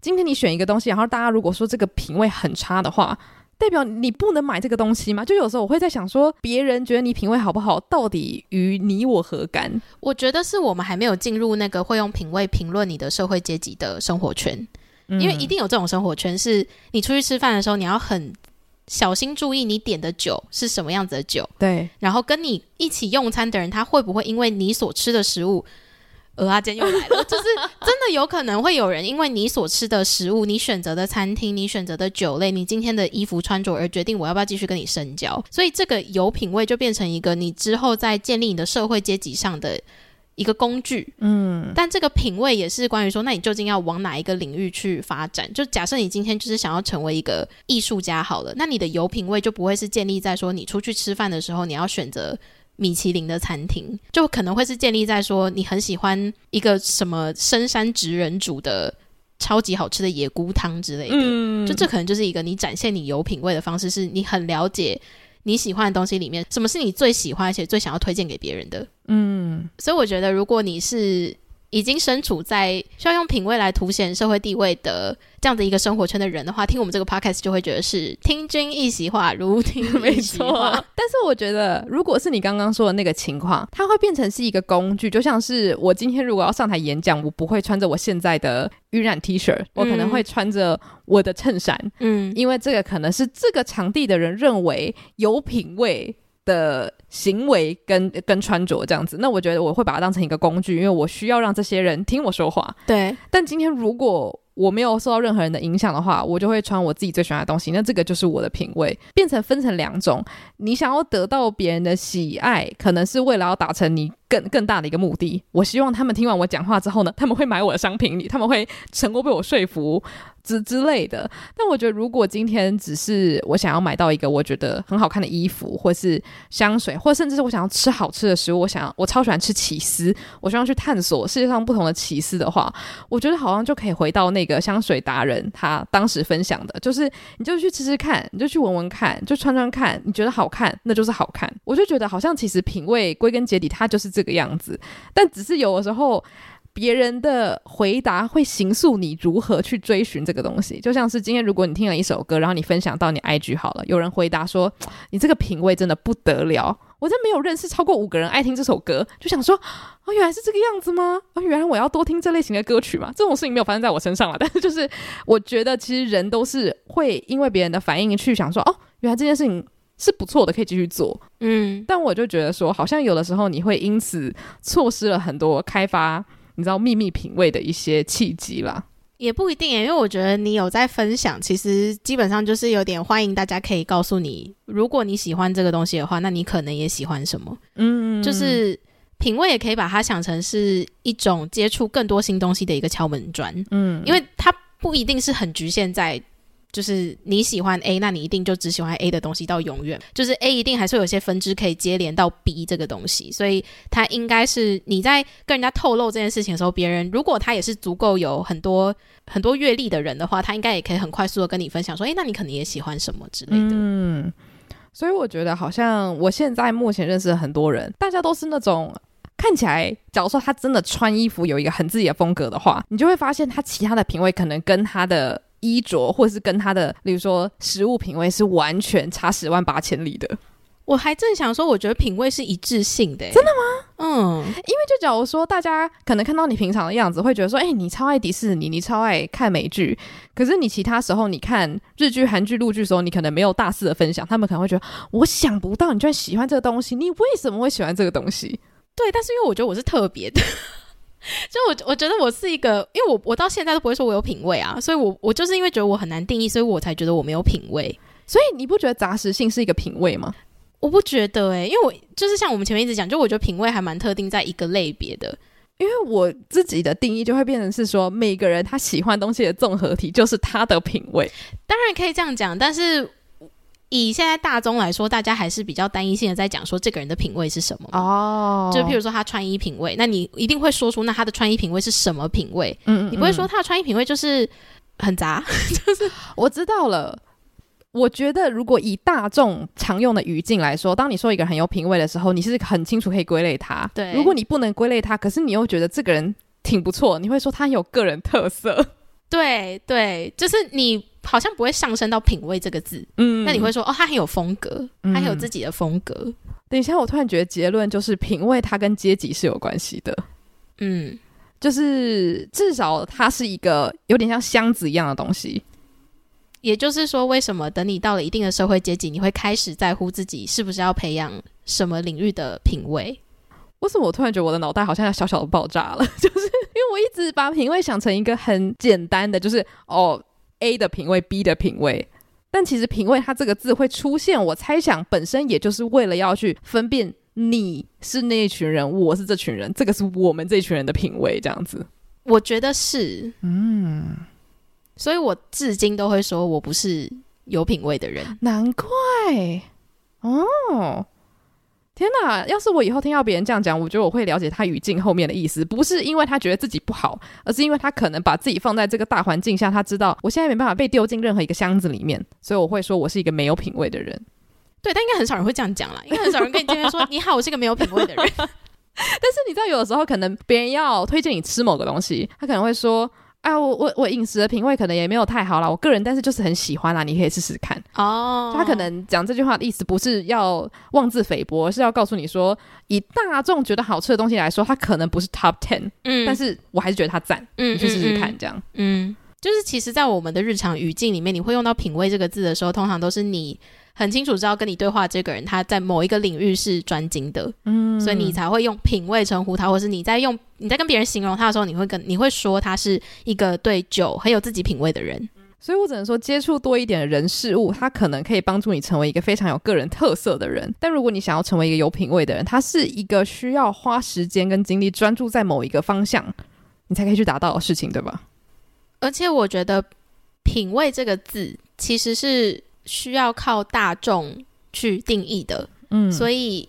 今天你选一个东西，然后大家如果说这个品味很差的话，代表你不能买这个东西吗？就有时候我会在想说，别人觉得你品味好不好，到底与你我何干？我觉得是我们还没有进入那个会用品味评论你的社会阶级的生活圈，因为一定有这种生活圈，是你出去吃饭的时候，你要很小心注意你点的酒是什么样子的酒，对，然后跟你一起用餐的人，他会不会因为你所吃的食物。蚵仔煎又来了，就是真的有可能会有人因为你所吃的食物、你选择的餐厅、你选择的酒类、你今天的衣服穿着而决定我要不要继续跟你深交。所以这个有品味就变成一个你之后在建立你的社会阶级上的一个工具。嗯，但这个品味也是关于说，那你究竟要往哪一个领域去发展？就假设你今天就是想要成为一个艺术家好了，那你的有品味就不会是建立在说你出去吃饭的时候你要选择。米其林的餐厅就可能会是建立在说你很喜欢一个什么深山职人煮的超级好吃的野菇汤之类的。嗯，就这可能就是一个你展现你有品味的方式，是你很了解你喜欢的东西里面什么是你最喜欢而且最想要推荐给别人的。嗯，所以我觉得如果你是。已经身处在需要用品味来凸显社会地位的这样的一个生活圈的人的话，听我们这个 podcast 就会觉得是听君一席话，如听一席话。但是我觉得，如果是你刚刚说的那个情况，它会变成是一个工具，就像是我今天如果要上台演讲，我不会穿着我现在的晕染 T 恤，我可能会穿着我的衬衫，嗯，因为这个可能是这个场地的人认为有品味的行为跟跟穿着这样子，那我觉得我会把它当成一个工具，因为我需要让这些人听我说话。对，但今天如果我没有受到任何人的影响的话，我就会穿我自己最喜欢的东西。那这个就是我的品味，变成分成两种。你想要得到别人的喜爱，可能是为了要达成你更更大的一个目的。我希望他们听完我讲话之后呢，他们会买我的商品，里他们会成功被我说服。之之类的，但我觉得如果今天只是我想要买到一个我觉得很好看的衣服，或是香水，或甚至是我想要吃好吃的食物，我想要我超喜欢吃起司，我希望去探索世界上不同的起司的话，我觉得好像就可以回到那个香水达人他当时分享的，就是你就去吃吃看，你就去闻闻看，就穿穿看，你觉得好看，那就是好看。我就觉得好像其实品味归根结底它就是这这个样子，但只是有的时候。别人的回答会形塑你如何去追寻这个东西，就像是今天如果你听了一首歌，然后你分享到你 IG 好了，有人回答说你这个品味真的不得了，我真没有认识超过五个人爱听这首歌，就想说哦，原来是这个样子吗？哦，原来我要多听这类型的歌曲嘛？这种事情没有发生在我身上了，但是就是我觉得其实人都是会因为别人的反应去想说哦，原来这件事情是不错的，可以继续做。嗯，但我就觉得说，好像有的时候你会因此错失了很多开发。你知道秘密品味的一些契机啦，也不一定，因为我觉得你有在分享，其实基本上就是有点欢迎大家可以告诉你，如果你喜欢这个东西的话，那你可能也喜欢什么，嗯，就是品味也可以把它想成是一种接触更多新东西的一个敲门砖，嗯，因为它不一定是很局限在。就是你喜欢 A，那你一定就只喜欢 A 的东西到永远。就是 A 一定还是有些分支可以接连到 B 这个东西，所以它应该是你在跟人家透露这件事情的时候，别人如果他也是足够有很多很多阅历的人的话，他应该也可以很快速的跟你分享说，诶，那你可能也喜欢什么之类的。嗯，所以我觉得好像我现在目前认识的很多人，大家都是那种看起来，假如说他真的穿衣服有一个很自己的风格的话，你就会发现他其他的品味可能跟他的。衣着，或者是跟他的，例如说食物品味是完全差十万八千里的。我还正想说，我觉得品味是一致性的。真的吗？嗯，因为就假如说大家可能看到你平常的样子，会觉得说，哎、欸，你超爱迪士尼，你超爱看美剧，可是你其他时候你看日剧、韩剧、陆剧的时候，你可能没有大肆的分享，他们可能会觉得，我想不到你居然喜欢这个东西，你为什么会喜欢这个东西？对，但是因为我觉得我是特别的。就我，我觉得我是一个，因为我我到现在都不会说我有品味啊，所以我我就是因为觉得我很难定义，所以我才觉得我没有品味。所以你不觉得杂食性是一个品味吗？我不觉得诶、欸，因为我就是像我们前面一直讲，就我觉得品味还蛮特定在一个类别的，因为我自己的定义就会变成是说，每个人他喜欢东西的综合体就是他的品味。当然可以这样讲，但是。以现在大众来说，大家还是比较单一性的在讲说这个人的品味是什么哦。就譬如说他穿衣品味，那你一定会说出那他的穿衣品味是什么品味？嗯，嗯，嗯，你不会说他的穿衣品味就是很杂。就 是我知道了。我觉得如果以大众常用的语境来说，当你说一个人很有品味的时候，你是很清楚可以归类他。对。如果你不能归类他，可是你又觉得这个人挺不错，你会说他有个人特色。对对，就是你。好像不会上升到品味这个字，嗯，那你会说哦，他很有风格，他很有自己的风格。嗯，等一下，我突然觉得结论就是品味它跟阶级是有关系的，嗯，就是至少它是一个有点像箱子一样的东西。也就是说，为什么等你到了一定的社会阶级，你会开始在乎自己是不是要培养什么领域的品味？为什么我突然觉得我的脑袋好像要小小的爆炸了？就是因为我一直把品味想成一个很简单的，就是哦。A 的品味，B 的品味，但其实“品味”它这个字会出现，我猜想本身也就是为了要去分辨你是那一群人，我是这群人，这个是我们这群人的品味，这样子。我觉得是，嗯，所以我至今都会说我不是有品味的人，难怪哦。天哪！要是我以后听到别人这样讲，我觉得我会了解他语境后面的意思，不是因为他觉得自己不好，而是因为他可能把自己放在这个大环境下，他知道我现在没办法被丢进任何一个箱子里面，所以我会说我是一个没有品味的人。对，但应该很少人会这样讲啦，因为很少人跟你见面说 你好，我是一个没有品味的人。但是你知道，有的时候可能别人要推荐你吃某个东西，他可能会说。哎，我我我饮食的品味可能也没有太好啦，我个人但是就是很喜欢啦，你可以试试看哦。他可能讲这句话的意思不是要妄自菲薄，而是要告诉你说，以大众觉得好吃的东西来说，它可能不是 top ten，嗯，但是我还是觉得它赞，嗯，你去试试看，这样，嗯，就是其实，在我们的日常语境里面，你会用到品味这个字的时候，通常都是你。很清楚知道跟你对话这个人他在某一个领域是专精的，嗯，所以你才会用品味称呼他，或是你在用你在跟别人形容他的时候，你会跟你会说他是一个对酒很有自己品味的人。所以我只能说，接触多一点的人事物，他可能可以帮助你成为一个非常有个人特色的人。但如果你想要成为一个有品味的人，他是一个需要花时间跟精力专注在某一个方向，你才可以去达到的事情，对吧？而且我觉得“品味”这个字其实是。需要靠大众去定义的，嗯，所以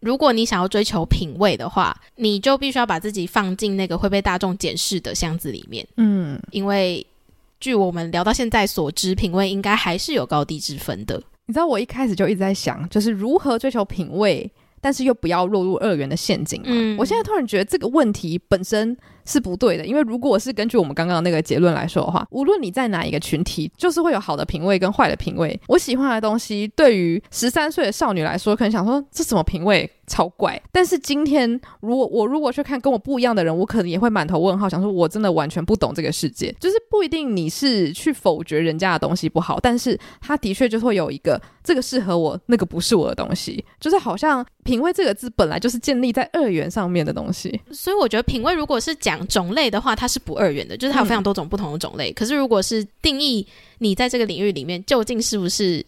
如果你想要追求品味的话，你就必须要把自己放进那个会被大众检视的箱子里面，嗯，因为据我们聊到现在所知，品味应该还是有高低之分的。你知道，我一开始就一直在想，就是如何追求品味，但是又不要落入二元的陷阱嘛。嗯，我现在突然觉得这个问题本身。是不对的，因为如果是根据我们刚刚那个结论来说的话，无论你在哪一个群体，就是会有好的品味跟坏的品味。我喜欢的东西，对于十三岁的少女来说，可能想说这什么品味超怪。但是今天，如果我如果去看跟我不一样的人，我可能也会满头问号，想说我真的完全不懂这个世界。就是不一定你是去否决人家的东西不好，但是他的确就会有一个这个适合我，那个不是我的东西。就是好像品味这个字本来就是建立在二元上面的东西，所以我觉得品味如果是讲。种类的话，它是不二元的，就是它有非常多种不同的种类。可是，如果是定义你在这个领域里面究竟是不是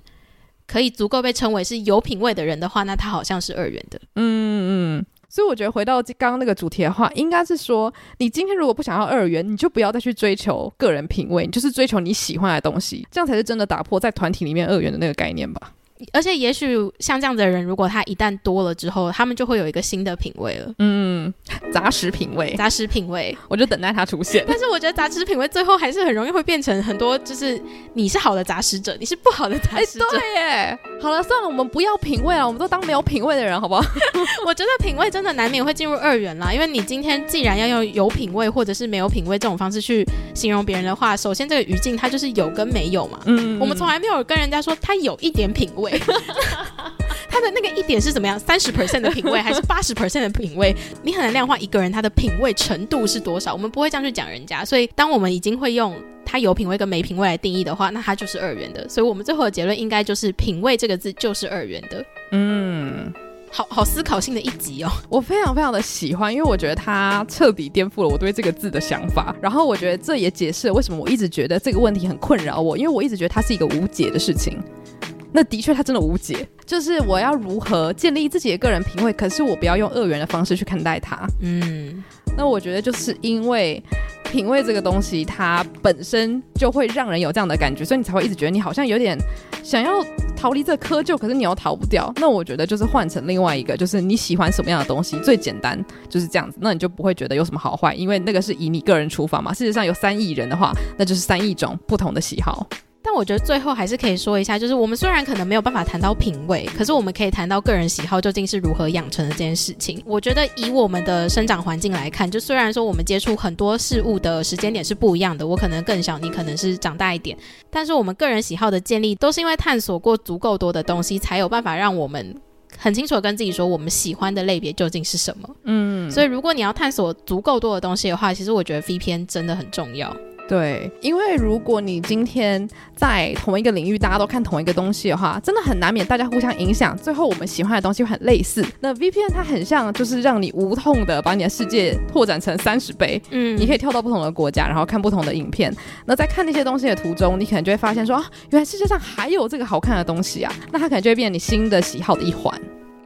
可以足够被称为是有品位的人的话，那他好像是二元的。嗯嗯，所以我觉得回到刚刚那个主题的话，应该是说，你今天如果不想要二元，你就不要再去追求个人品味，你就是追求你喜欢的东西，这样才是真的打破在团体里面二元的那个概念吧。而且，也许像这样子的人，如果他一旦多了之后，他们就会有一个新的品味了。嗯，杂食品味，杂食品味，我就等待他出现。但是，我觉得杂食品味最后还是很容易会变成很多，就是你是好的杂食者，你是不好的杂食者。欸、对耶，好了，算了，我们不要品味了，我们都当没有品味的人，好不好？我觉得品味真的难免会进入二元啦，因为你今天既然要用有品味或者是没有品味这种方式去形容别人的话，首先这个语境它就是有跟没有嘛。嗯，嗯，我们从来没有跟人家说他有一点品味。他的那个一点是怎么样？三十 percent 的品味还是八十 percent 的品味？你很难量化一个人他的品味程度是多少。我们不会这样去讲人家，所以当我们已经会用他有品味跟没品味来定义的话，那他就是二元的。所以我们最后的结论应该就是品味这个字就是二元的。嗯，好好思考性的一集哦，我非常非常的喜欢，因为我觉得它彻底颠覆了我对这个字的想法。然后我觉得这也解释了为什么我一直觉得这个问题很困扰我，因为我一直觉得它是一个无解的事情。那的确，他真的无解。就是我要如何建立自己的个人品味，可是我不要用二元的方式去看待它。嗯，那我觉得就是因为品味这个东西，它本身就会让人有这样的感觉，所以你才会一直觉得你好像有点想要逃离这窠臼，可是你又逃不掉。那我觉得就是换成另外一个，就是你喜欢什么样的东西，最简单就是这样子。那你就不会觉得有什么好坏，因为那个是以你个人出发嘛。事实上有三亿人的话，那就是三亿种不同的喜好。但我觉得最后还是可以说一下，就是我们虽然可能没有办法谈到品味，可是我们可以谈到个人喜好究竟是如何养成的这件事情。我觉得以我们的生长环境来看，就虽然说我们接触很多事物的时间点是不一样的，我可能更小，你可能是长大一点，但是我们个人喜好的建立都是因为探索过足够多的东西，才有办法让我们很清楚地跟自己说我们喜欢的类别究竟是什么。嗯，所以如果你要探索足够多的东西的话，其实我觉得 V 篇真的很重要。对，因为如果你今天在同一个领域，大家都看同一个东西的话，真的很难免大家互相影响，最后我们喜欢的东西会很类似。那 VPN 它很像，就是让你无痛的把你的世界拓展成三十倍，嗯，你可以跳到不同的国家，然后看不同的影片。那在看那些东西的途中，你可能就会发现说，啊，原来世界上还有这个好看的东西啊，那它可能就会变成你新的喜好的一环。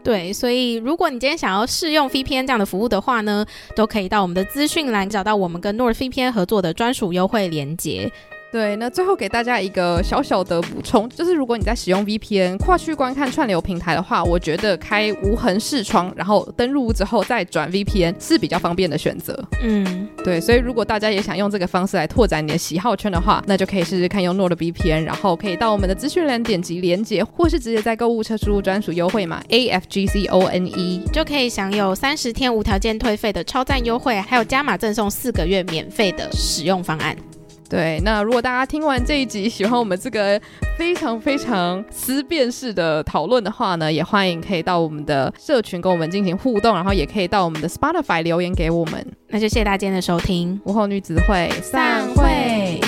对，所以如果你今天想要试用 VPN 这样的服务的话呢，都可以到我们的资讯栏找到我们跟 NordVPN 合作的专属优惠链接。对，那最后给大家一个小小的补充，就是如果你在使用 VPN 跨区观看串流平台的话，我觉得开无痕视窗，然后登录之后再转 VPN 是比较方便的选择。嗯，对，所以如果大家也想用这个方式来拓展你的喜好圈的话，那就可以试试看用 NordVPN，然后可以到我们的资讯栏点击连接，或是直接在购物车输入专属优惠码 AFGCONE，就可以享有三十天无条件退费的超赞优惠，还有加码赠送四个月免费的使用方案。对，那如果大家听完这一集喜欢我们这个非常非常思辨式的讨论的话呢，也欢迎可以到我们的社群跟我们进行互动，然后也可以到我们的 Spotify 留言给我们。那就谢谢大家今天的收听，午后女子会散会。